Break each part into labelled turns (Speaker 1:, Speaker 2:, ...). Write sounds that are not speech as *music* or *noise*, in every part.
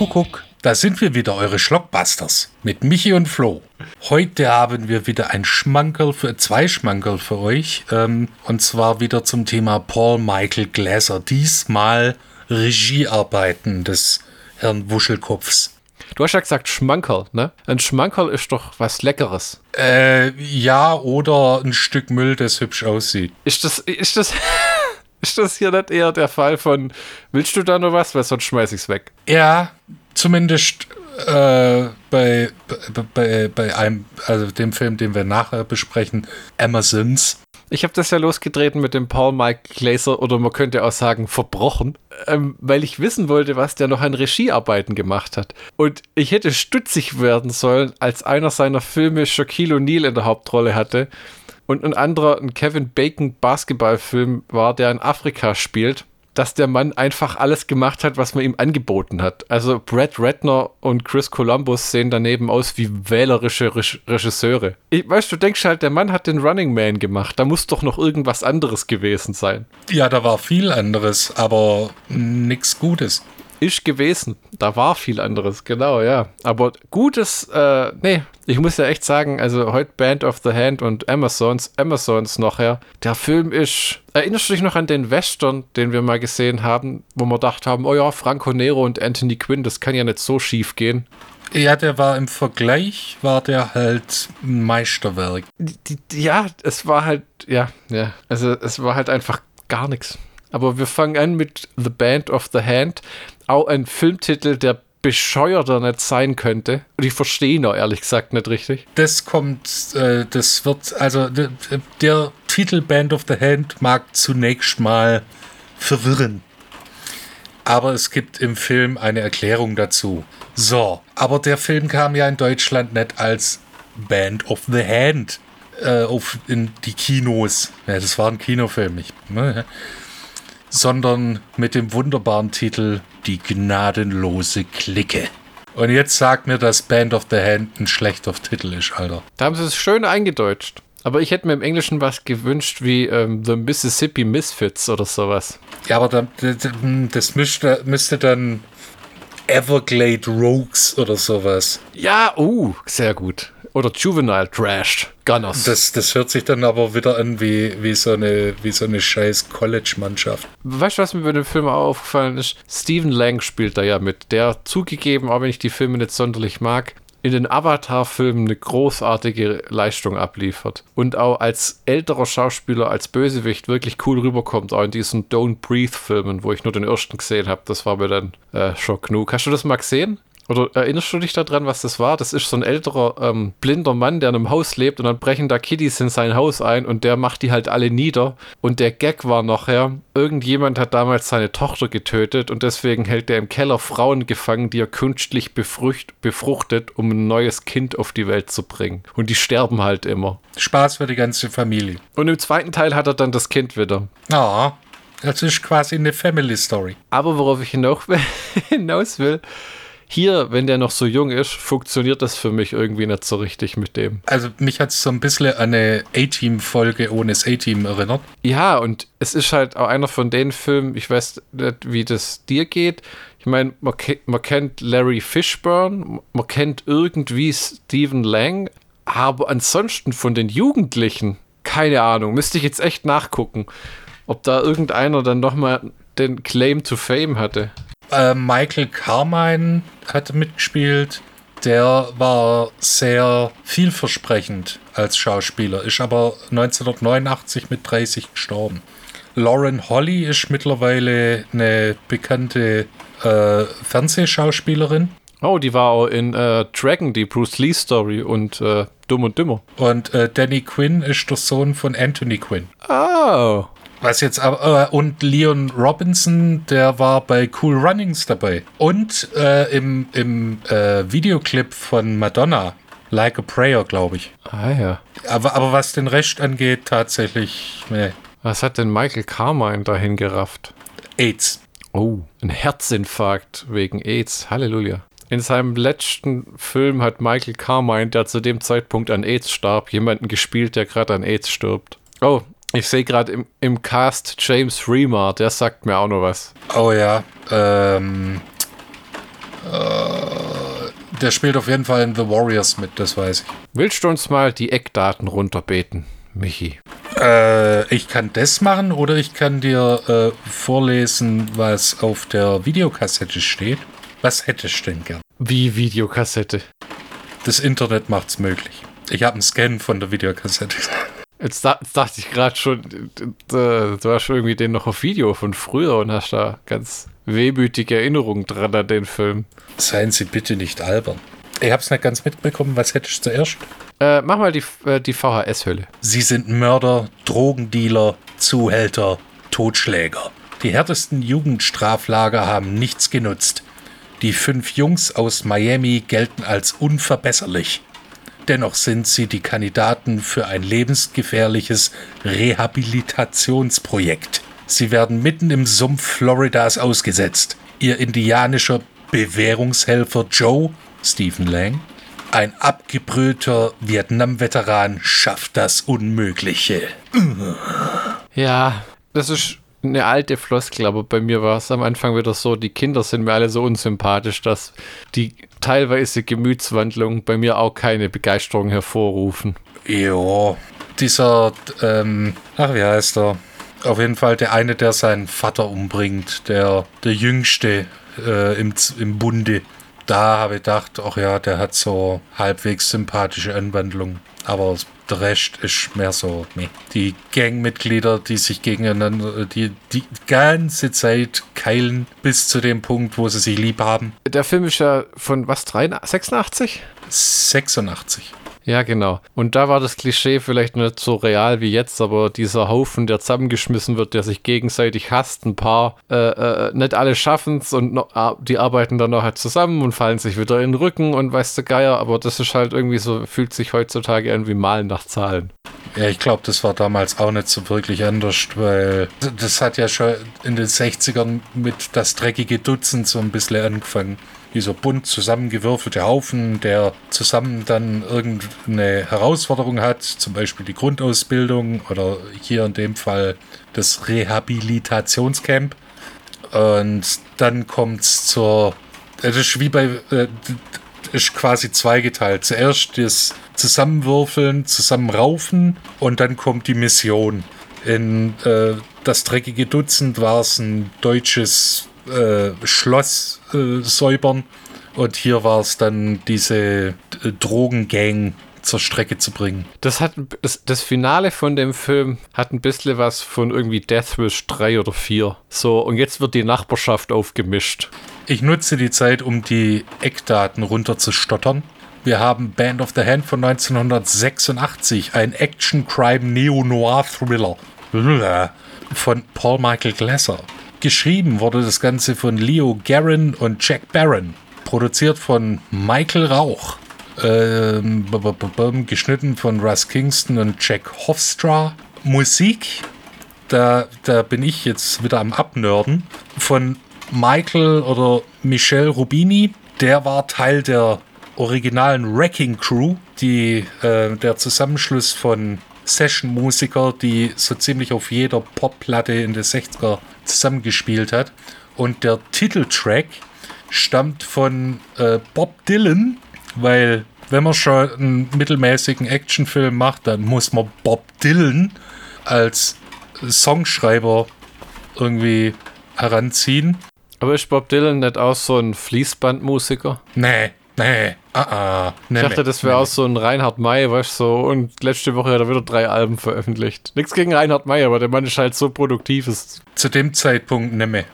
Speaker 1: Kuckuck. Da sind wir wieder, eure Schlockbusters. Mit Michi und Flo. Heute haben wir wieder ein Schmankerl für, zwei Schmankerl für euch. Ähm, und zwar wieder zum Thema Paul Michael Glaser. Diesmal Regiearbeiten des Herrn Wuschelkopfs.
Speaker 2: Du hast ja gesagt Schmankerl, ne? Ein Schmankerl ist doch was Leckeres.
Speaker 1: Äh, ja, oder ein Stück Müll, das hübsch aussieht.
Speaker 2: Ist das, ist das, *laughs* ist das hier nicht eher der Fall von, willst du da noch was? Weil sonst schmeiß ich's weg.
Speaker 1: Ja, zumindest äh, bei, bei, bei einem, also dem Film, den wir nachher besprechen, Amazons.
Speaker 2: Ich habe das ja losgetreten mit dem Paul Mike Glaser oder man könnte auch sagen verbrochen, ähm, weil ich wissen wollte, was der noch an Regiearbeiten gemacht hat. Und ich hätte stutzig werden sollen, als einer seiner Filme Shaquille O'Neal in der Hauptrolle hatte und ein anderer ein Kevin Bacon Basketballfilm war, der in Afrika spielt dass der Mann einfach alles gemacht hat, was man ihm angeboten hat. Also Brad Ratner und Chris Columbus sehen daneben aus wie wählerische Re Regisseure. Ich, weißt du, denkst halt, der Mann hat den Running Man gemacht. Da muss doch noch irgendwas anderes gewesen sein.
Speaker 1: Ja, da war viel anderes, aber nichts Gutes
Speaker 2: ist gewesen. Da war viel anderes, genau, ja. Aber gutes, äh, nee, ich muss ja echt sagen, also heute Band of the Hand und Amazons, Amazons nachher. Der Film ist, erinnerst du dich noch an den Western, den wir mal gesehen haben, wo wir gedacht haben, oh ja, Franco Nero und Anthony Quinn, das kann ja nicht so schief gehen.
Speaker 1: Ja, der war im Vergleich, war der halt ein Meisterwerk.
Speaker 2: Die, die, ja, es war halt, ja, ja, also es war halt einfach gar nichts. Aber wir fangen an mit The Band of the Hand auch ein Filmtitel, der bescheuerter nicht sein könnte. Und ich verstehe ihn auch ehrlich gesagt nicht richtig.
Speaker 1: Das kommt, äh, das wird, also der, Titel Band of the Hand mag zunächst mal verwirren. Aber es gibt im Film eine Erklärung dazu. So, aber der Film kam ja in Deutschland nicht als Band of the Hand äh, auf, in die Kinos. Ja, das war ein Kinofilm. Ich, ne? Sondern mit dem wunderbaren Titel Die gnadenlose Clique. Und jetzt sagt mir, dass Band of the Hand ein schlechter Titel ist, Alter.
Speaker 2: Da haben sie es schön eingedeutscht. Aber ich hätte mir im Englischen was gewünscht wie ähm, The Mississippi Misfits oder sowas.
Speaker 1: Ja, aber dann, das müsste, müsste dann Everglade Rogues oder sowas.
Speaker 2: Ja, uh, sehr gut. Oder Juvenile Trash Gunners.
Speaker 1: Das, das hört sich dann aber wieder an wie, wie, so, eine, wie so eine scheiß College-Mannschaft.
Speaker 2: Weißt du, was mir bei dem Film auch aufgefallen ist? Stephen Lang spielt da ja mit, der zugegeben, auch wenn ich die Filme nicht sonderlich mag, in den Avatar-Filmen eine großartige Leistung abliefert. Und auch als älterer Schauspieler, als Bösewicht wirklich cool rüberkommt, auch in diesen Don't Breathe-Filmen, wo ich nur den ersten gesehen habe. Das war mir dann äh, schon genug. Hast du das mal gesehen? Oder erinnerst du dich daran, was das war? Das ist so ein älterer, ähm, blinder Mann, der in einem Haus lebt und dann brechen da Kiddies in sein Haus ein und der macht die halt alle nieder. Und der Gag war nachher, irgendjemand hat damals seine Tochter getötet und deswegen hält er im Keller Frauen gefangen, die er künstlich befrucht, befruchtet, um ein neues Kind auf die Welt zu bringen. Und die sterben halt immer.
Speaker 1: Spaß für die ganze Familie.
Speaker 2: Und im zweiten Teil hat er dann das Kind wieder.
Speaker 1: Ah, das ist quasi eine Family Story.
Speaker 2: Aber worauf ich hinaus will, *laughs* hier, wenn der noch so jung ist, funktioniert das für mich irgendwie nicht so richtig mit dem.
Speaker 1: Also mich hat es so ein bisschen an eine A-Team-Folge ohne das A-Team erinnert.
Speaker 2: Ja, und es ist halt auch einer von den Filmen, ich weiß nicht, wie das dir geht. Ich meine, man, man, kennt Larry Fishburne, man kennt irgendwie Stephen Lang, aber ansonsten von den Jugendlichen, keine Ahnung, müsste ich jetzt echt nachgucken, ob da irgendeiner dann nochmal den Claim to Fame hatte.
Speaker 1: Äh, Michael Carmine hatte mitgespielt. Der war sehr vielversprechend als Schauspieler, ist aber 1989 mit 30 gestorben. Lauren Holly ist mittlerweile eine bekannte äh, Fernsehschauspielerin.
Speaker 2: Oh, die war auch in äh, Dragon, die Bruce Lee Story und äh, Dumm und Dümmer.
Speaker 1: Und äh, Danny Quinn ist der Sohn von Anthony Quinn.
Speaker 2: Oh.
Speaker 1: Was jetzt aber, äh, und Leon Robinson, der war bei Cool Runnings dabei. Und äh, im, im äh, Videoclip von Madonna, Like a Prayer, glaube ich.
Speaker 2: Ah ja.
Speaker 1: Aber, aber was den Rest angeht, tatsächlich, nee.
Speaker 2: Was hat denn Michael Carmine dahin gerafft?
Speaker 1: AIDS.
Speaker 2: Oh, ein Herzinfarkt wegen AIDS. Halleluja. In seinem letzten Film hat Michael Carmine, der zu dem Zeitpunkt an AIDS starb, jemanden gespielt, der gerade an AIDS stirbt. Oh, ich sehe gerade im, im Cast James Remar, der sagt mir auch noch was.
Speaker 1: Oh ja. Ähm, Der spielt auf jeden Fall in The Warriors mit, das weiß ich.
Speaker 2: Willst du uns mal die Eckdaten runterbeten, Michi?
Speaker 1: Äh, ich kann das machen oder ich kann dir äh, vorlesen, was auf der Videokassette steht. Was hättest du denn gern?
Speaker 2: Wie Videokassette.
Speaker 1: Das Internet macht's möglich. Ich habe einen Scan von der Videokassette.
Speaker 2: Jetzt, jetzt dachte ich gerade schon, du hast schon irgendwie den noch auf Video von früher und hast da ganz wehmütige Erinnerungen dran an den Film.
Speaker 1: Seien Sie bitte nicht albern. Ich hab's nicht ganz mitbekommen. Was hättest du zuerst?
Speaker 2: Äh, mach mal die, äh, die VHS-Hülle.
Speaker 1: Sie sind Mörder, Drogendealer, Zuhälter, Totschläger. Die härtesten Jugendstraflager haben nichts genutzt. Die fünf Jungs aus Miami gelten als unverbesserlich. Dennoch sind sie die Kandidaten für ein lebensgefährliches Rehabilitationsprojekt. Sie werden mitten im Sumpf Floridas ausgesetzt. Ihr indianischer Bewährungshelfer Joe, Stephen Lang, ein abgebrühter Vietnam-Veteran, schafft das Unmögliche.
Speaker 2: Ja, das ist eine alte Floskel, aber bei mir war es am Anfang wieder so, die Kinder sind mir alle so unsympathisch, dass die teilweise Gemütswandlung bei mir auch keine Begeisterung hervorrufen.
Speaker 1: Jo, dieser, ähm, ach, wie heißt er? Auf jeden Fall der eine, der seinen Vater umbringt, der, der Jüngste äh, im, im Bunde. Da habe ich gedacht, ach ja, der hat so halbwegs sympathische Anwandlung. Aber der Rest ist mehr so. Die Gangmitglieder, die sich gegeneinander, die die ganze Zeit keilen, bis zu dem Punkt, wo sie sich lieb haben.
Speaker 2: Der Film ist ja von was, 83, 86?
Speaker 1: 86.
Speaker 2: Ja, genau. Und da war das Klischee vielleicht nicht so real wie jetzt, aber dieser Haufen, der zusammengeschmissen wird, der sich gegenseitig hasst, ein paar, äh, äh, nicht alle schaffen es und ah, die arbeiten dann noch halt zusammen und fallen sich wieder in den Rücken und weißt du Geier, aber das ist halt irgendwie so, fühlt sich heutzutage irgendwie Malen nach Zahlen.
Speaker 1: Ja, ich glaube, das war damals auch nicht so wirklich anders, weil das hat ja schon in den 60ern mit das dreckige Dutzend so ein bisschen angefangen. Dieser bunt zusammengewürfelte Haufen, der zusammen dann irgendeine Herausforderung hat, zum Beispiel die Grundausbildung oder hier in dem Fall das Rehabilitationscamp. Und dann kommt es zur. Das ist wie bei. Äh, ist quasi zweigeteilt. Zuerst das Zusammenwürfeln, Zusammenraufen und dann kommt die Mission. In äh, das dreckige Dutzend war es ein deutsches äh, Schloss äh, säubern und hier war es dann diese äh, Drogengang zur Strecke zu bringen.
Speaker 2: Das hat das, das Finale von dem Film hat ein bisschen was von irgendwie Death Wish 3 oder 4. So, und jetzt wird die Nachbarschaft aufgemischt.
Speaker 1: Ich nutze die Zeit, um die Eckdaten runterzustottern. Wir haben Band of the Hand von 1986, ein Action-Crime-Neo-Noir-Thriller von Paul Michael Glasser. Geschrieben wurde das Ganze von Leo Garren und Jack Barron. Produziert von Michael Rauch. Ähm, geschnitten von Russ Kingston und Jack Hofstra. Musik, da, da bin ich jetzt wieder am Abnörden, von Michael oder Michel Rubini. Der war Teil der originalen Wrecking Crew, die, äh, der Zusammenschluss von Session-Musiker, die so ziemlich auf jeder Popplatte in den 60er zusammengespielt hat. Und der Titeltrack stammt von äh, Bob Dylan, weil wenn man schon einen mittelmäßigen Actionfilm macht, dann muss man Bob Dylan als Songschreiber irgendwie heranziehen.
Speaker 2: Aber ist Bob Dylan nicht auch so ein Fließbandmusiker?
Speaker 1: Nee, nee, ah, ah. Nee,
Speaker 2: ich dachte, das wäre
Speaker 1: nee.
Speaker 2: auch so ein Reinhard May, weißt du, so. Und letzte Woche hat er wieder drei Alben veröffentlicht. Nichts gegen Reinhard May, aber der Mann ist halt so produktiv. Ist
Speaker 1: Zu dem Zeitpunkt mehr.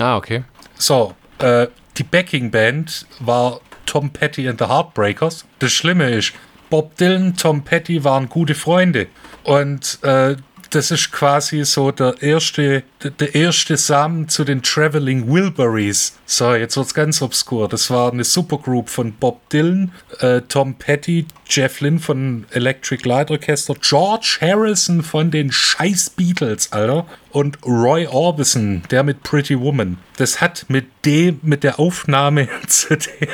Speaker 2: ah, okay.
Speaker 1: So, äh, die Backing-Band war Tom Petty and the Heartbreakers. Das Schlimme ist, Bob Dylan, Tom Petty waren gute Freunde. Und äh, das ist quasi so der erste, der erste Samen zu den Traveling Wilburys. So, jetzt wird's ganz obskur. Das war eine Supergroup von Bob Dylan, äh, Tom Petty, Jeff Lynne von Electric Light Orchestra, George Harrison von den scheiß Beatles, Alter, und Roy Orbison, der mit Pretty Woman. Das hat mit dem, mit der Aufnahme *laughs* zu dem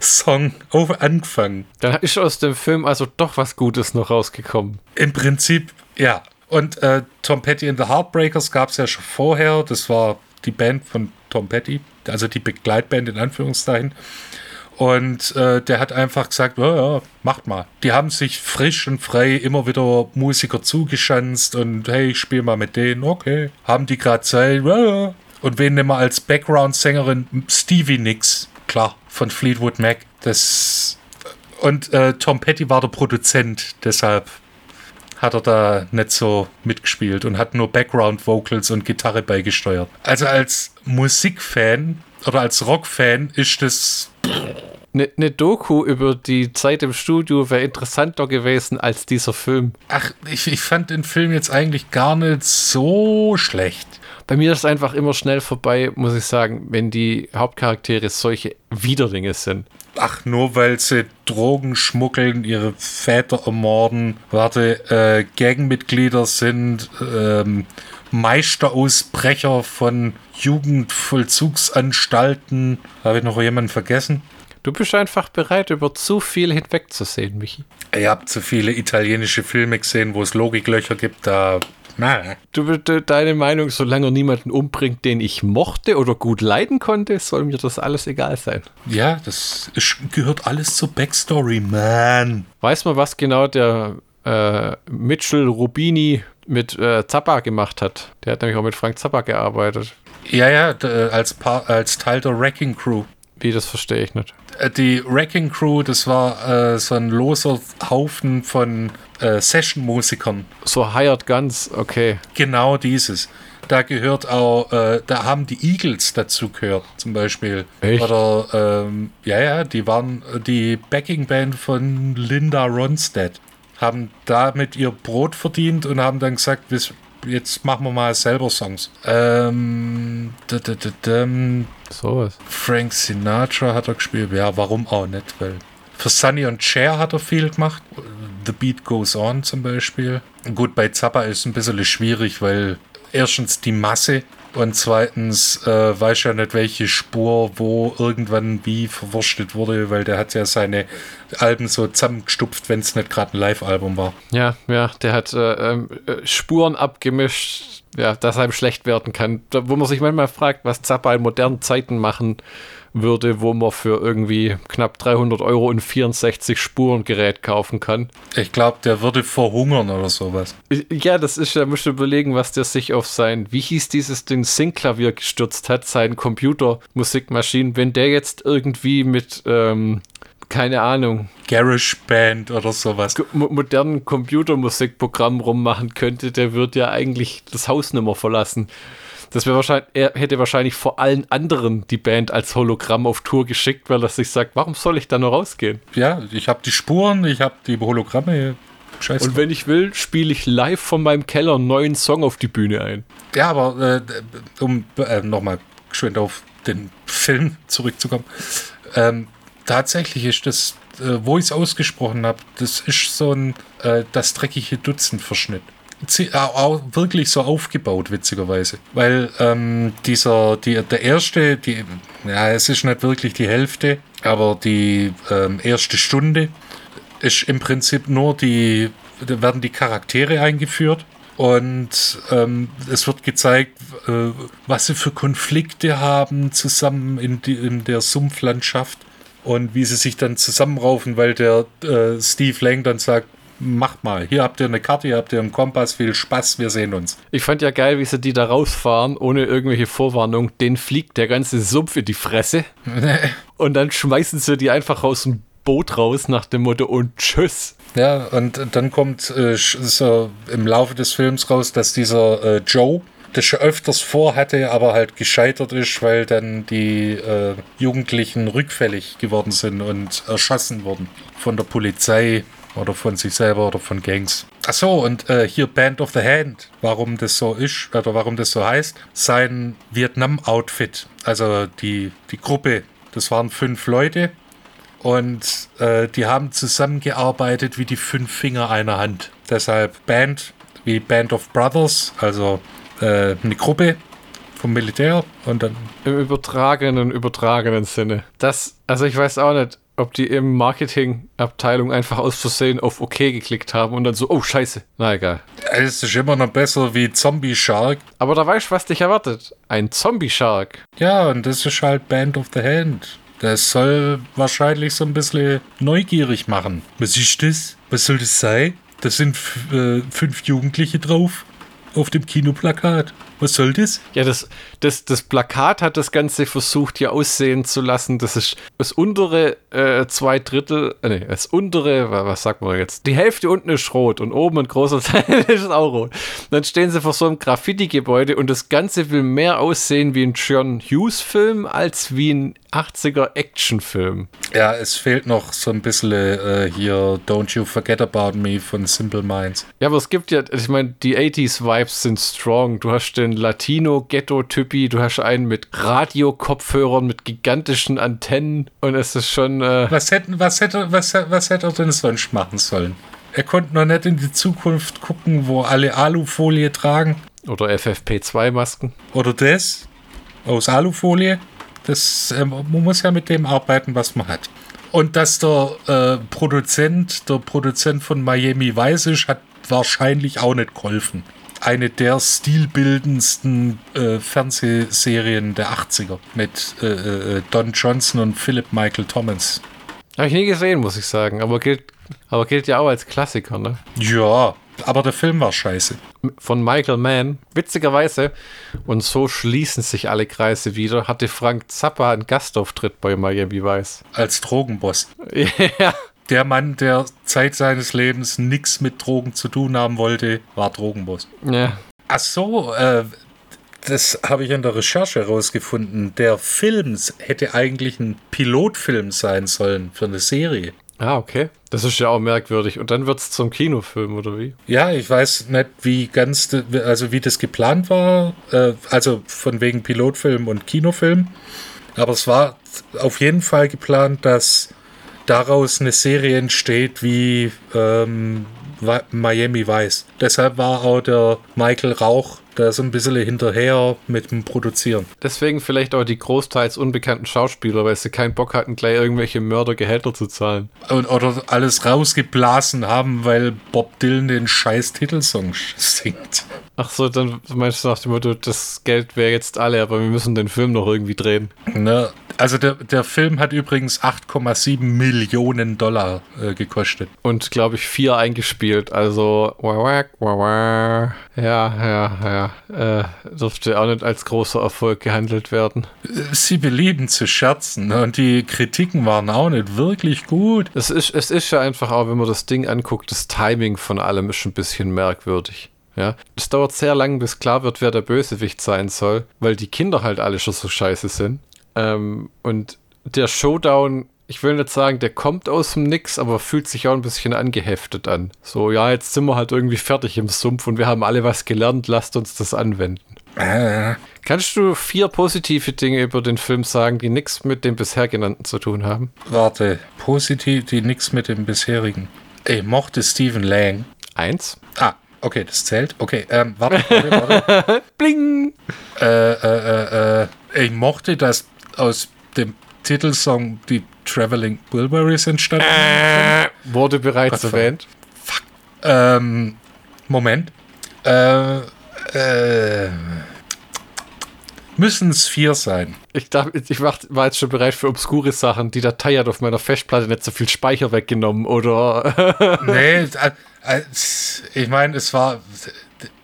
Speaker 1: Song auf angefangen.
Speaker 2: Dann ist aus dem Film also doch was Gutes noch rausgekommen.
Speaker 1: Im Prinzip, ja. Und äh, Tom Petty and the Heartbreakers gab es ja schon vorher. Das war die Band von Tom Petty, also die Begleitband in Anführungszeichen. Und äh, der hat einfach gesagt, ja, ja, macht mal. Die haben sich frisch und frei immer wieder Musiker zugeschanzt und hey, ich spiele mal mit denen, okay. Haben die gerade Zeit, ja, ja. Und wen nehmen wir als Background-Sängerin? Stevie Nicks, klar, von Fleetwood Mac. Das und äh, Tom Petty war der Produzent, deshalb hat er da nicht so mitgespielt und hat nur Background Vocals und Gitarre beigesteuert. Also als Musikfan oder als Rockfan ist das
Speaker 2: eine ne Doku über die Zeit im Studio wäre interessanter gewesen als dieser Film.
Speaker 1: Ach, ich, ich fand den Film jetzt eigentlich gar nicht so schlecht.
Speaker 2: Bei mir ist es einfach immer schnell vorbei, muss ich sagen, wenn die Hauptcharaktere solche Widerlinge sind.
Speaker 1: Ach, nur weil sie Drogen schmuggeln, ihre Väter ermorden, warte, äh, Gangmitglieder sind, ähm, Meisterausbrecher von Jugendvollzugsanstalten. Habe ich noch jemanden vergessen?
Speaker 2: Du bist einfach bereit, über zu viel hinwegzusehen, Michi.
Speaker 1: Ich habe zu viele italienische Filme gesehen, wo es Logiklöcher gibt, da. Na.
Speaker 2: Du, du, deine Meinung, solange er niemanden umbringt, den ich mochte oder gut leiden konnte, soll mir das alles egal sein.
Speaker 1: Ja, das ist, gehört alles zur Backstory, man.
Speaker 2: Weiß man, was genau der äh, Mitchell Rubini mit äh, Zappa gemacht hat? Der hat nämlich auch mit Frank Zappa gearbeitet.
Speaker 1: Ja, ja, als, als Teil der Wrecking Crew.
Speaker 2: Wie, das verstehe ich nicht.
Speaker 1: Äh, die Wrecking Crew, das war äh, so ein loser Haufen von äh, Session-Musikern.
Speaker 2: So Hired Guns, okay.
Speaker 1: Genau dieses. Da gehört auch, äh, da haben die Eagles dazu gehört, zum Beispiel.
Speaker 2: Echt?
Speaker 1: Oder, ähm, ja, ja, die waren die Backing-Band von Linda Ronstadt. Haben damit ihr Brot verdient und haben dann gesagt, jetzt machen wir mal selber Songs. Ähm, da, da, da,
Speaker 2: so was.
Speaker 1: Frank Sinatra hat er gespielt. Ja, warum auch nicht? Weil für Sunny und Cher hat er viel gemacht. The Beat Goes On zum Beispiel. Gut, bei Zappa ist es ein bisschen schwierig, weil erstens die Masse und zweitens äh, weiß ja nicht, welche Spur wo irgendwann wie verwurstet wurde, weil der hat ja seine Alben so zusammengestupft, wenn es nicht gerade ein Live-Album war.
Speaker 2: Ja, ja, der hat äh, ähm, äh, Spuren abgemischt, ja, dass einem schlecht werden kann. Da, wo man sich manchmal fragt, was Zappa in modernen Zeiten machen würde, wo man für irgendwie knapp 300 Euro ein 64 Spuren Gerät kaufen kann.
Speaker 1: Ich glaube, der würde verhungern oder sowas.
Speaker 2: Ja, das ist, da musst du überlegen, was der sich auf sein, wie hieß dieses Ding, Syncklavier gestürzt hat, sein Computermusikmaschinen, wenn der jetzt irgendwie mit, ähm, keine Ahnung.
Speaker 1: Garage Band oder sowas.
Speaker 2: Modernen Computermusikprogramm rummachen könnte, der wird ja eigentlich das Haus nicht mehr verlassen. Das wäre wahrscheinlich, er hätte wahrscheinlich vor allen anderen die Band als Hologramm auf Tour geschickt, weil er sich sagt, warum soll ich da nur rausgehen?
Speaker 1: Ja, ich habe die Spuren, ich habe die Hologramme.
Speaker 2: Scheiße. Und wenn ich will, spiele ich live von meinem Keller einen neuen Song auf die Bühne ein.
Speaker 1: Ja, aber äh, um äh, nochmal schön auf den Film zurückzukommen. Ähm, tatsächlich ist das, äh, wo ich es ausgesprochen habe, das ist so ein äh, das dreckige Dutzend-Verschnitt auch wirklich so aufgebaut, witzigerweise. Weil ähm, dieser, die, der erste, die, ja, es ist nicht wirklich die Hälfte, aber die ähm, erste Stunde ist im Prinzip nur die, da werden die Charaktere eingeführt und ähm, es wird gezeigt, äh, was sie für Konflikte haben zusammen in, die, in der Sumpflandschaft und wie sie sich dann zusammenraufen, weil der äh, Steve Lang dann sagt, macht mal. Hier habt ihr eine Karte, hier habt ihr einen Kompass, viel Spaß, wir sehen uns.
Speaker 2: Ich fand ja geil, wie sie die da rausfahren, ohne irgendwelche Vorwarnung. Den fliegt der ganze Sumpf in die Fresse. *laughs* und dann schmeißen sie die einfach aus dem Boot raus nach dem Motto und tschüss.
Speaker 1: Ja, und dann kommt äh, so im Laufe des Films raus, dass dieser äh, Joe das schon öfters vorhatte, aber halt gescheitert ist, weil dann die äh, Jugendlichen rückfällig geworden sind und erschossen wurden von der Polizei oder von sich selber oder von Gangs. Achso, und äh, hier Band of the Hand, warum das so ist oder warum das so heißt. Sein Vietnam-Outfit, also die, die Gruppe, das waren fünf Leute und äh, die haben zusammengearbeitet wie die fünf Finger einer Hand. Deshalb Band wie Band of Brothers, also äh, eine Gruppe vom Militär und dann.
Speaker 2: Im übertragenen, übertragenen Sinne. Das, also ich weiß auch nicht ob die im Marketingabteilung einfach aus Versehen auf OK geklickt haben und dann so, oh Scheiße, na egal.
Speaker 1: Es ist immer noch besser wie Zombie Shark.
Speaker 2: Aber da weißt du, was dich erwartet. Ein Zombie Shark.
Speaker 1: Ja, und das ist halt Band of the Hand. Das soll wahrscheinlich so ein bisschen neugierig machen. Was ist das? Was soll das sein? Das sind äh, fünf Jugendliche drauf auf dem Kinoplakat. Was soll das?
Speaker 2: Ja, das, das, das Plakat hat das Ganze versucht hier aussehen zu lassen. Das ist das untere äh, zwei Drittel, äh, nee, das untere, was sagt man jetzt? Die Hälfte unten ist rot und oben ein großer *laughs* Teil ist auch rot. Dann stehen sie vor so einem Graffiti-Gebäude und das Ganze will mehr aussehen wie ein John Hughes-Film als wie ein 80er Actionfilm.
Speaker 1: Ja, es fehlt noch so ein bisschen äh, hier Don't You Forget About Me von Simple Minds.
Speaker 2: Ja, aber es gibt ja, ich meine, die 80s-Vibes sind strong. Du hast den Latino-Ghetto-Typi, du hast einen mit Radio-Kopfhörern, mit gigantischen Antennen und es ist schon. Äh
Speaker 1: was, hätten, was, hätte, was, was hätte er denn sonst machen sollen? Er konnte noch nicht in die Zukunft gucken, wo alle Alufolie tragen.
Speaker 2: Oder FFP2-Masken.
Speaker 1: Oder das aus Alufolie. Das, äh, man muss ja mit dem arbeiten, was man hat. Und dass der äh, Produzent, der Produzent von Miami Vice ist, hat wahrscheinlich auch nicht geholfen. Eine der stilbildendsten äh, Fernsehserien der 80er mit äh, äh, Don Johnson und Philip Michael Thomas.
Speaker 2: Habe ich nie gesehen, muss ich sagen. Aber gilt, aber gilt ja auch als Klassiker, ne?
Speaker 1: Ja, aber der Film war scheiße.
Speaker 2: Von Michael Mann. Witzigerweise, und so schließen sich alle Kreise wieder, hatte Frank Zappa einen Gastauftritt bei Miami Vice.
Speaker 1: Als Drogenboss. *laughs*
Speaker 2: ja.
Speaker 1: Der Mann, der Zeit seines Lebens nichts mit Drogen zu tun haben wollte, war Drogenboss.
Speaker 2: Ja.
Speaker 1: Ach so, äh, das habe ich in der Recherche herausgefunden. Der Film hätte eigentlich ein Pilotfilm sein sollen für eine Serie.
Speaker 2: Ah, okay. Das ist ja auch merkwürdig. Und dann wird es zum Kinofilm, oder wie?
Speaker 1: Ja, ich weiß nicht, wie ganz, also wie das geplant war. Äh, also von wegen Pilotfilm und Kinofilm. Aber es war auf jeden Fall geplant, dass daraus eine Serie entsteht wie ähm, Miami Vice. Deshalb war auch der Michael Rauch da so ein bisschen hinterher mit dem Produzieren.
Speaker 2: Deswegen vielleicht auch die großteils unbekannten Schauspieler, weil sie keinen Bock hatten, gleich irgendwelche Mördergehälter zu zahlen.
Speaker 1: Und, oder alles rausgeblasen haben, weil Bob Dylan den scheiß Titelsong singt.
Speaker 2: Ach so, dann meinst du nach dem Motto, das Geld wäre jetzt alle, aber wir müssen den Film noch irgendwie drehen.
Speaker 1: Ne, also der, der Film hat übrigens 8,7 Millionen Dollar äh, gekostet.
Speaker 2: Und glaube ich vier eingespielt, also ja, ja, ja. Äh, dürfte auch nicht als großer Erfolg gehandelt werden.
Speaker 1: Sie belieben zu scherzen ne? und die Kritiken waren auch nicht wirklich gut.
Speaker 2: Es ist, es ist ja einfach auch, wenn man das Ding anguckt, das Timing von allem ist ein bisschen merkwürdig. Ja, es dauert sehr lang, bis klar wird, wer der Bösewicht sein soll, weil die Kinder halt alle schon so scheiße sind. Ähm, und der Showdown, ich will nicht sagen, der kommt aus dem Nix, aber fühlt sich auch ein bisschen angeheftet an. So, ja, jetzt sind wir halt irgendwie fertig im Sumpf und wir haben alle was gelernt, lasst uns das anwenden.
Speaker 1: Äh.
Speaker 2: Kannst du vier positive Dinge über den Film sagen, die nichts mit dem bisher genannten zu tun haben?
Speaker 1: Warte, positiv, die nichts mit dem bisherigen. Ich mochte Stephen Lang.
Speaker 2: Eins.
Speaker 1: Ah, okay, das zählt. Okay, ähm, warte, warte, warte. *laughs*
Speaker 2: Bling!
Speaker 1: Äh, äh, äh, ich mochte, dass aus dem Titelsong die Traveling Wilburys entstanden
Speaker 2: äh, Wurde bereits Gott erwähnt.
Speaker 1: Fuck. Ähm, Moment. Äh, äh, Müssen es vier sein.
Speaker 2: Ich, dachte, ich war jetzt schon bereit für obskure Sachen. Die Datei hat auf meiner Festplatte nicht so viel Speicher weggenommen, oder? *laughs*
Speaker 1: nee, ich meine, es war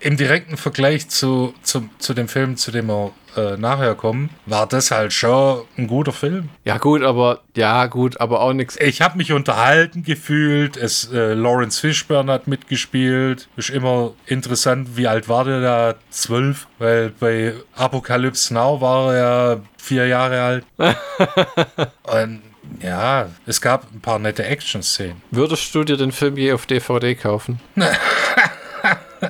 Speaker 1: im direkten Vergleich zu, zu, zu dem Film, zu dem wir äh, nachher kommen, war das halt schon ein guter Film.
Speaker 2: Ja, gut, aber ja, gut, aber auch nichts.
Speaker 1: Ich habe mich unterhalten gefühlt. Es, äh, Lawrence Fishburne hat mitgespielt. Ist immer interessant, wie alt war der da? Zwölf? Weil bei Apocalypse Now war er vier Jahre alt. *laughs* Und ja, es gab ein paar nette Action-Szenen.
Speaker 2: Würdest du dir den Film je auf DVD kaufen? *laughs*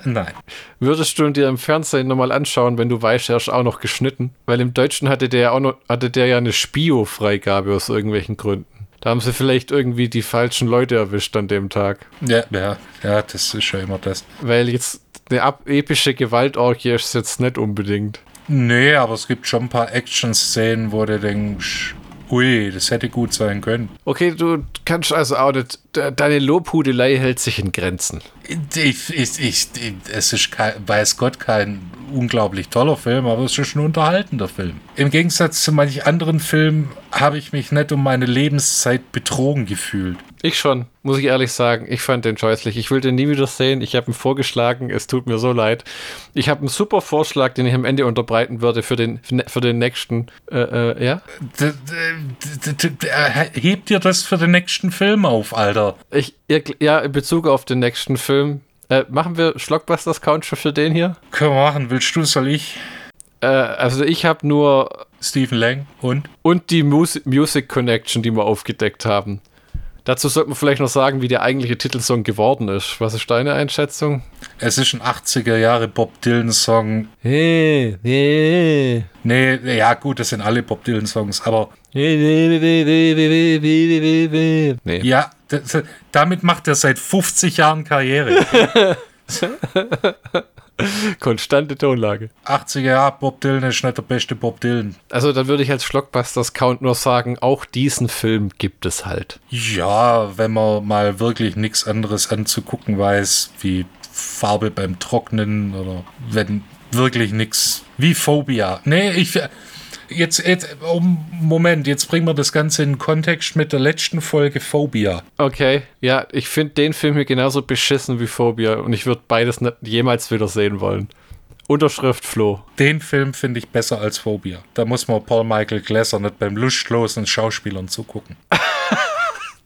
Speaker 1: Nein.
Speaker 2: Würdest du dir im Fernsehen nochmal anschauen, wenn du weißt, er ist auch noch geschnitten? Weil im Deutschen hatte der ja auch noch, hatte der ja eine Spio-Freigabe aus irgendwelchen Gründen. Da haben sie vielleicht irgendwie die falschen Leute erwischt an dem Tag.
Speaker 1: Ja, ja, ja, das ist schon immer das.
Speaker 2: Weil jetzt eine epische Gewaltorgie ist jetzt nicht unbedingt.
Speaker 1: Nee, aber es gibt schon ein paar Action-Szenen, wo du denkst, Ui, das hätte gut sein können.
Speaker 2: Okay, du kannst also auch nicht, deine Lobhudelei hält sich in Grenzen.
Speaker 1: Ich, ich, ich, es ist, kein, weiß Gott, kein unglaublich toller Film, aber es ist ein unterhaltender Film. Im Gegensatz zu manchen anderen Filmen habe ich mich nicht um meine Lebenszeit betrogen gefühlt.
Speaker 2: Ich schon, muss ich ehrlich sagen. Ich fand den scheußlich. Ich will den nie wieder sehen. Ich habe ihn vorgeschlagen. Es tut mir so leid. Ich habe einen super Vorschlag, den ich am Ende unterbreiten würde für den, für den nächsten. Äh, äh, ja?
Speaker 1: Hebt dir das für den nächsten Film auf, Alter?
Speaker 2: Ich, ja, in Bezug auf den nächsten Film. Äh, machen wir Schlockbusters Count schon für den hier?
Speaker 1: Können wir machen. Willst du, soll ich?
Speaker 2: Äh, also ich habe nur
Speaker 1: Stephen Lang und?
Speaker 2: Und die Mus Music Connection, die wir aufgedeckt haben. Dazu sollte man vielleicht noch sagen, wie der eigentliche Titelsong geworden ist. Was ist deine Einschätzung?
Speaker 1: Es ist ein 80er Jahre Bob Dylan-Song.
Speaker 2: Hey, hey.
Speaker 1: Nee, ja gut, das sind alle Bob Dylan-Songs, aber.
Speaker 2: Nee.
Speaker 1: Ja, das, damit macht er seit 50 Jahren Karriere. *laughs* *laughs*
Speaker 2: Konstante Tonlage.
Speaker 1: 80er Jahre Bob Dylan ist nicht der beste Bob Dylan.
Speaker 2: Also dann würde ich als Schlockbusters Count nur sagen, auch diesen Film gibt es halt.
Speaker 1: Ja, wenn man mal wirklich nichts anderes anzugucken weiß, wie Farbe beim Trocknen oder wenn wirklich nichts wie Phobia. Nee, ich Jetzt, jetzt, oh, Moment, jetzt bringen wir das Ganze in Kontext mit der letzten Folge Phobia.
Speaker 2: Okay, ja, ich finde den Film hier genauso beschissen wie Phobia und ich würde beides nicht jemals wieder sehen wollen. Unterschrift Flo.
Speaker 1: Den Film finde ich besser als Phobia. Da muss man Paul Michael Glasser nicht beim lustlosen Schauspielern zugucken. *laughs*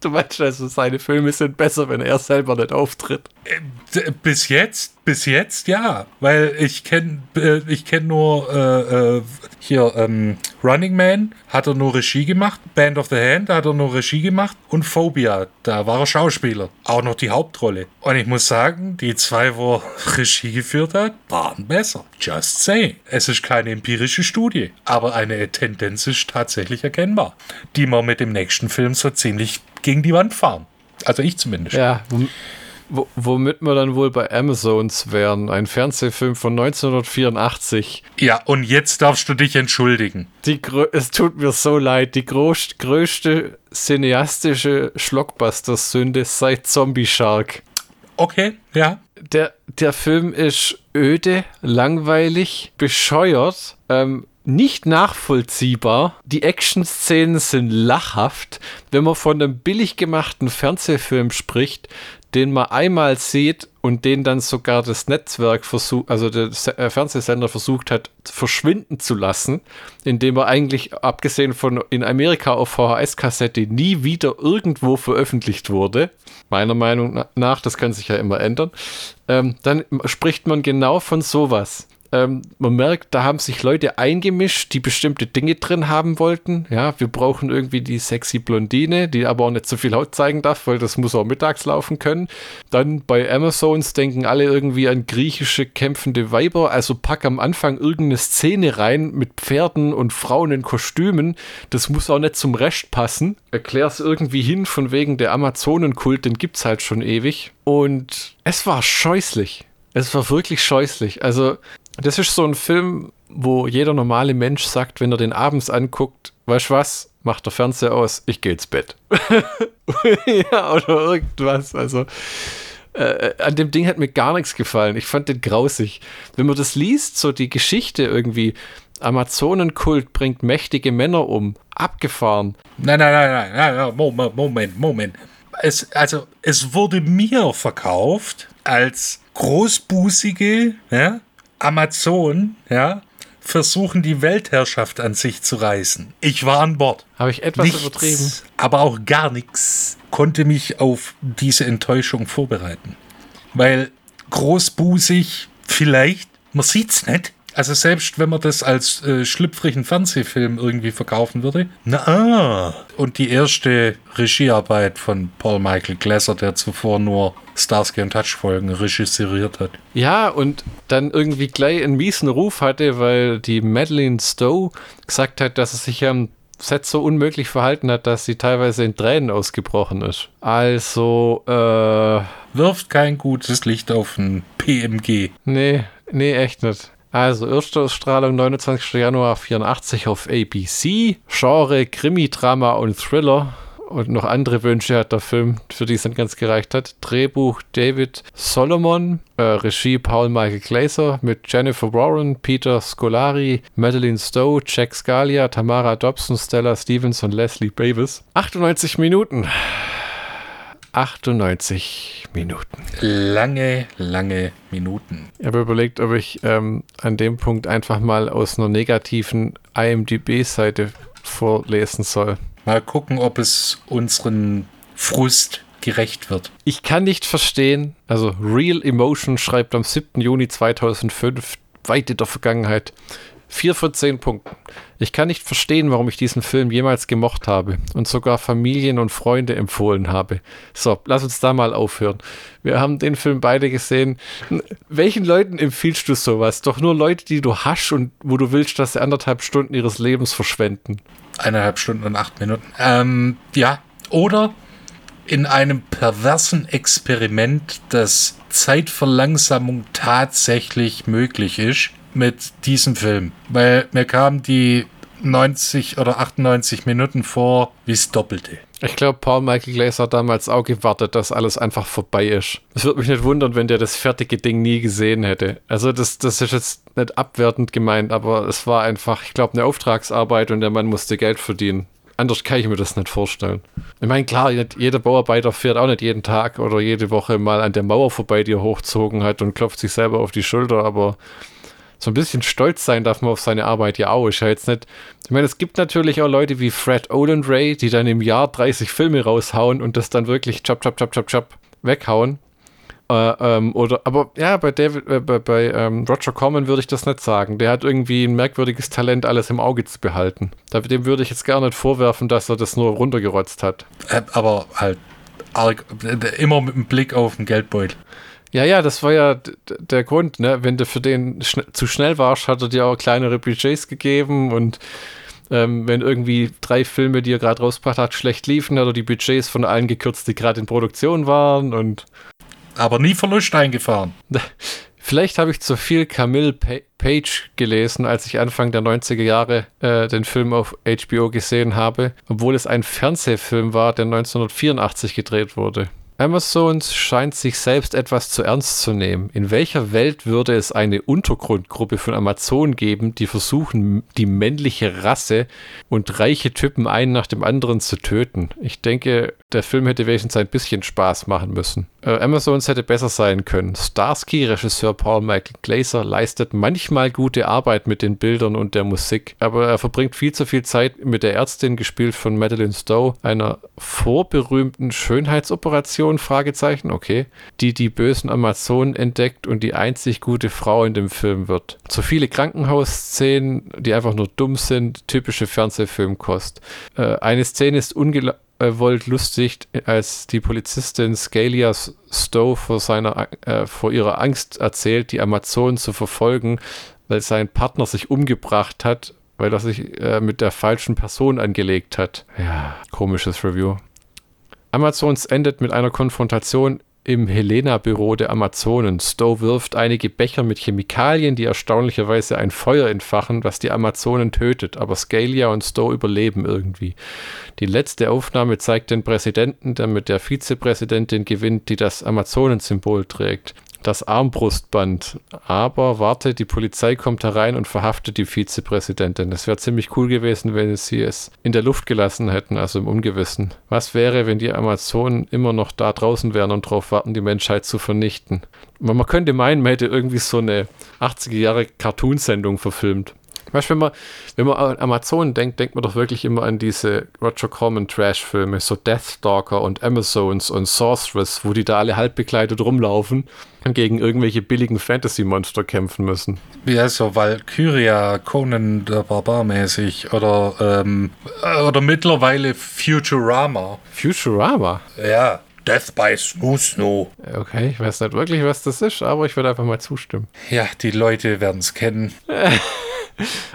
Speaker 2: Du meinst also, seine Filme sind besser, wenn er selber nicht auftritt?
Speaker 1: Äh, bis jetzt, bis jetzt ja, weil ich kenne äh, ich kenn nur äh, äh, hier ähm, Running Man, hat er nur Regie gemacht, Band of the Hand hat er nur Regie gemacht und Phobia, da war er Schauspieler, auch noch die Hauptrolle. Und ich muss sagen, die zwei, wo er *laughs* Regie geführt hat, waren besser. Just say. Es ist keine empirische Studie, aber eine Tendenz ist tatsächlich erkennbar, die man mit dem nächsten Film so ziemlich gegen die Wand fahren. Also ich zumindest.
Speaker 2: Ja, womit wir dann wohl bei Amazons wären. Ein Fernsehfilm von 1984.
Speaker 1: Ja, und jetzt darfst du dich entschuldigen.
Speaker 2: Die, es tut mir so leid. Die größte, größte cineastische Schlockbuster-Sünde seit Zombie Shark.
Speaker 1: Okay, ja.
Speaker 2: Der, der Film ist öde, langweilig, bescheuert. Ähm, nicht nachvollziehbar. Die Action-Szenen sind lachhaft. Wenn man von einem billig gemachten Fernsehfilm spricht, den man einmal sieht und den dann sogar das Netzwerk versucht, also der äh, Fernsehsender versucht hat, verschwinden zu lassen, indem er eigentlich, abgesehen von in Amerika auf VHS-Kassette, nie wieder irgendwo veröffentlicht wurde, meiner Meinung nach, das kann sich ja immer ändern, ähm, dann spricht man genau von sowas. Ähm, man merkt, da haben sich Leute eingemischt, die bestimmte Dinge drin haben wollten. Ja, wir brauchen irgendwie die sexy Blondine, die aber auch nicht so viel Haut zeigen darf, weil das muss auch mittags laufen können. Dann bei Amazons denken alle irgendwie an griechische kämpfende Weiber. Also pack am Anfang irgendeine Szene rein mit Pferden und Frauen in Kostümen. Das muss auch nicht zum Rest passen. Erklär's irgendwie hin von wegen der Amazonenkult, den gibt's halt schon ewig. Und es war scheußlich. Es war wirklich scheußlich. Also, das ist so ein Film, wo jeder normale Mensch sagt, wenn er den abends anguckt, weißt du was, macht der Fernseher aus, ich gehe ins Bett. *laughs* ja, oder irgendwas. Also, äh, an dem Ding hat mir gar nichts gefallen. Ich fand den grausig. Wenn man das liest, so die Geschichte irgendwie, Amazonenkult bringt mächtige Männer um. Abgefahren.
Speaker 1: Nein, nein, nein, nein, nein, Moment, Moment, Moment. Es, also, es wurde mir verkauft als großbußige ja, Amazon, ja, versuchen die Weltherrschaft an sich zu reißen. Ich war an Bord.
Speaker 2: Habe ich etwas nichts, übertrieben?
Speaker 1: Aber auch gar nichts konnte mich auf diese Enttäuschung vorbereiten. Weil großbusig vielleicht, man sieht's nicht, also selbst wenn man das als äh, schlüpfrigen Fernsehfilm irgendwie verkaufen würde. Na ah. Und die erste Regiearbeit von Paul Michael Glasser, der zuvor nur Starsky und Touch Folgen registriert hat.
Speaker 2: Ja, und dann irgendwie gleich einen miesen Ruf hatte, weil die Madeleine Stowe gesagt hat, dass er sich am Set so unmöglich verhalten hat, dass sie teilweise in Tränen ausgebrochen ist. Also, äh.
Speaker 1: Wirft kein gutes Licht auf ein PMG.
Speaker 2: Nee, nee, echt nicht. Also, erste Ausstrahlung 29. Januar 84 auf ABC. Genre Krimi, Drama und Thriller. Und noch andere Wünsche hat der Film, für die es dann ganz gereicht hat. Drehbuch David Solomon, äh, Regie Paul Michael Glaser mit Jennifer Warren, Peter Scolari, Madeline Stowe, Jack Scalia, Tamara Dobson, Stella Stevens und Leslie Davis. 98 Minuten. 98 Minuten.
Speaker 1: Lange, lange Minuten.
Speaker 2: Ich habe überlegt, ob ich ähm, an dem Punkt einfach mal aus einer negativen IMDB-Seite vorlesen soll.
Speaker 1: Mal gucken, ob es unseren Frust gerecht wird.
Speaker 2: Ich kann nicht verstehen, also Real Emotion schreibt am 7. Juni 2005, weit in der Vergangenheit, 4 von 10 Punkten. Ich kann nicht verstehen, warum ich diesen Film jemals gemocht habe und sogar Familien und Freunde empfohlen habe. So, lass uns da mal aufhören. Wir haben den Film beide gesehen. Welchen Leuten empfiehlst du sowas? Doch nur Leute, die du hast und wo du willst, dass sie anderthalb Stunden ihres Lebens verschwenden.
Speaker 1: Eineinhalb Stunden und acht Minuten. Ähm, ja. Oder in einem perversen Experiment, dass Zeitverlangsamung tatsächlich möglich ist mit diesem Film. Weil mir kamen die 90 oder 98 Minuten vor wie das Doppelte.
Speaker 2: Ich glaube, Paul Michael Glaser hat damals auch gewartet, dass alles einfach vorbei ist. Es würde mich nicht wundern, wenn der das fertige Ding nie gesehen hätte. Also das, das ist jetzt nicht abwertend gemeint, aber es war einfach, ich glaube, eine Auftragsarbeit und der Mann musste Geld verdienen. Anders kann ich mir das nicht vorstellen. Ich meine, klar, jeder Bauarbeiter fährt auch nicht jeden Tag oder jede Woche mal an der Mauer vorbei, die er hochzogen hat und klopft sich selber auf die Schulter, aber so ein bisschen stolz sein darf man auf seine Arbeit ja auch. Ist ja jetzt nicht. Ich meine, es gibt natürlich auch Leute wie Fred Olen Ray, die dann im Jahr 30 Filme raushauen und das dann wirklich chop, chop, chop, chop, chop weghauen. Äh, ähm, oder, aber ja, bei David, äh, bei, bei ähm, Roger Corman würde ich das nicht sagen. Der hat irgendwie ein merkwürdiges Talent, alles im Auge zu behalten. Dem würde ich jetzt gar nicht vorwerfen, dass er das nur runtergerotzt hat.
Speaker 1: Äh, aber halt arg, immer mit dem Blick auf den Geldbeutel.
Speaker 2: Ja, ja, das war ja der Grund, ne? Wenn du für den schn zu schnell warst, hat er dir auch kleinere Budgets gegeben und ähm, wenn irgendwie drei Filme, die er gerade rausgebracht hat, schlecht liefen, hat er die Budgets von allen gekürzt, die gerade in Produktion waren und.
Speaker 1: Aber nie Verlust eingefahren. *laughs*
Speaker 2: Vielleicht habe ich zu viel Camille Page gelesen, als ich Anfang der 90er Jahre äh, den Film auf HBO gesehen habe, obwohl es ein Fernsehfilm war, der 1984 gedreht wurde. Amazon scheint sich selbst etwas zu ernst zu nehmen. In welcher Welt würde es eine Untergrundgruppe von Amazonen geben, die versuchen, die männliche Rasse und reiche Typen einen nach dem anderen zu töten? Ich denke, der Film hätte wenigstens ein bisschen Spaß machen müssen. Äh, Amazons hätte besser sein können. Starsky, Regisseur Paul Michael Glaser, leistet manchmal gute Arbeit mit den Bildern und der Musik, aber er verbringt viel zu viel Zeit mit der Ärztin, gespielt von Madeline Stowe, einer vorberühmten Schönheitsoperation, Fragezeichen, okay, die die bösen Amazonen entdeckt und die einzig gute Frau in dem Film wird. Zu viele Krankenhausszenen, die einfach nur dumm sind, typische Fernsehfilmkost. Äh, eine Szene ist unglaublich Volt lustig, als die Polizistin Scalia Stowe vor, seiner, äh, vor ihrer Angst erzählt, die Amazonen zu verfolgen, weil sein Partner sich umgebracht hat, weil er sich äh, mit der falschen Person angelegt hat. Ja, komisches Review. Amazons endet mit einer Konfrontation im Helena-Büro der Amazonen. Stowe wirft einige Becher mit Chemikalien, die erstaunlicherweise ein Feuer entfachen, was die Amazonen tötet, aber Scalia und Stowe überleben irgendwie. Die letzte Aufnahme zeigt den Präsidenten, der mit der Vizepräsidentin gewinnt, die das Amazonensymbol trägt das Armbrustband. Aber warte, die Polizei kommt herein und verhaftet die Vizepräsidentin. Das wäre ziemlich cool gewesen, wenn sie es in der Luft gelassen hätten, also im Ungewissen. Was wäre, wenn die Amazonen immer noch da draußen wären und darauf warten, die Menschheit zu vernichten? Man könnte meinen, man hätte irgendwie so eine 80er Jahre Cartoonsendung verfilmt. Weißt wenn man, wenn man an Amazon denkt, denkt man doch wirklich immer an diese Roger Corman Trash-Filme, so Deathstalker und Amazons und Sorceress, wo die da alle halb bekleidet rumlaufen und gegen irgendwelche billigen Fantasy-Monster kämpfen müssen.
Speaker 1: Ja, so Valkyria, Conan der Barbar mäßig oder, ähm, oder mittlerweile Futurama.
Speaker 2: Futurama?
Speaker 1: Ja. Death by Snoo Snoo.
Speaker 2: Okay, ich weiß nicht wirklich, was das ist, aber ich würde einfach mal zustimmen.
Speaker 1: Ja, die Leute werden es kennen. *laughs*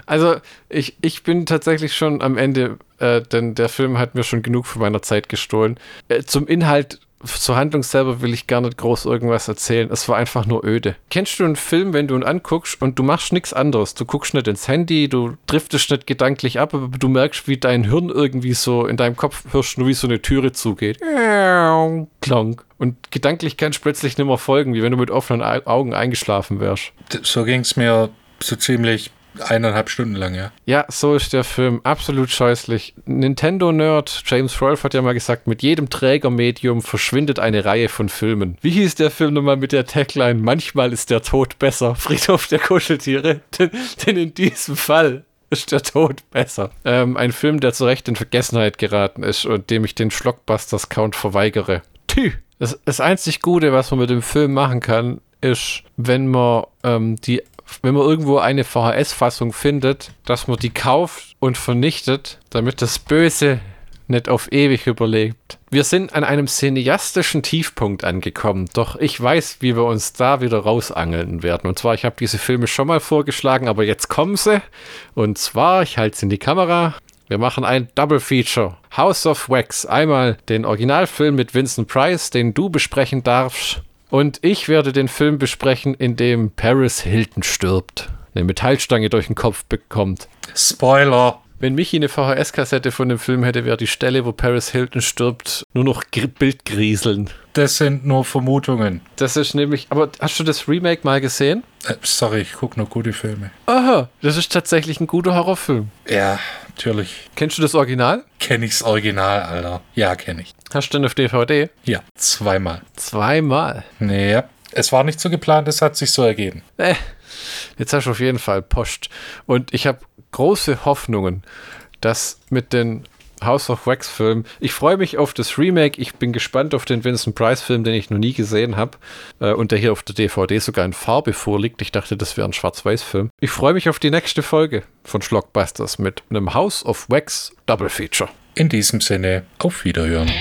Speaker 2: Also ich, ich bin tatsächlich schon am Ende, äh, denn der Film hat mir schon genug von meiner Zeit gestohlen. Äh, zum Inhalt zur Handlung selber will ich gar nicht groß irgendwas erzählen. Es war einfach nur öde. Kennst du einen Film, wenn du ihn anguckst und du machst nichts anderes? Du guckst nicht ins Handy, du driftest nicht gedanklich ab, aber du merkst, wie dein Hirn irgendwie so in deinem Kopf hörst, nur wie so eine Türe zugeht. Klang. Und gedanklich kannst du plötzlich nicht mehr folgen, wie wenn du mit offenen Augen eingeschlafen wärst.
Speaker 1: So ging es mir so ziemlich eineinhalb Stunden lang, ja.
Speaker 2: Ja, so ist der Film absolut scheußlich. Nintendo-Nerd James Rolfe hat ja mal gesagt, mit jedem Trägermedium verschwindet eine Reihe von Filmen. Wie hieß der Film nochmal mit der Tagline? Manchmal ist der Tod besser. *laughs* Friedhof der Kuscheltiere. denn, denn in diesem Fall ist der Tod besser. Ähm, ein Film, der zu Recht in Vergessenheit geraten ist und dem ich den Schlockbusters-Count verweigere. Tü. Das, das einzig Gute, was man mit dem Film machen kann, ist, wenn man ähm, die wenn man irgendwo eine VHS-Fassung findet, dass man die kauft und vernichtet, damit das Böse nicht auf ewig überlebt. Wir sind an einem cineastischen Tiefpunkt angekommen, doch ich weiß, wie wir uns da wieder rausangeln werden. Und zwar, ich habe diese Filme schon mal vorgeschlagen, aber jetzt kommen sie. Und zwar, ich halte es in die Kamera. Wir machen ein Double Feature. House of Wax. Einmal den Originalfilm mit Vincent Price, den du besprechen darfst. Und ich werde den Film besprechen, in dem Paris Hilton stirbt. Eine Metallstange durch den Kopf bekommt.
Speaker 1: Spoiler.
Speaker 2: Wenn Michi eine VHS-Kassette von dem Film hätte, wäre die Stelle, wo Paris Hilton stirbt, nur noch Bildgrieseln.
Speaker 1: Das sind nur Vermutungen.
Speaker 2: Das ist nämlich. Aber hast du das Remake mal gesehen?
Speaker 1: Äh, sorry, ich gucke nur gute Filme.
Speaker 2: Aha, das ist tatsächlich ein guter Horrorfilm.
Speaker 1: Ja, natürlich.
Speaker 2: Kennst du das Original?
Speaker 1: Kenn ich's Original, Alter. Ja, kenn ich.
Speaker 2: Hast du denn auf DVD?
Speaker 1: Ja, zweimal.
Speaker 2: Zweimal?
Speaker 1: Nee, es war nicht so geplant, es hat sich so ergeben.
Speaker 2: Äh, jetzt hast du auf jeden Fall Post. Und ich habe große Hoffnungen, dass mit den House of Wax Film. Ich freue mich auf das Remake. Ich bin gespannt auf den Vincent Price Film, den ich noch nie gesehen habe äh, und der hier auf der DVD sogar in Farbe vorliegt. Ich dachte, das wäre ein Schwarz-Weiß-Film. Ich freue mich auf die nächste Folge von Schlockbusters mit einem House of Wax Double Feature.
Speaker 1: In diesem Sinne, auf Wiederhören.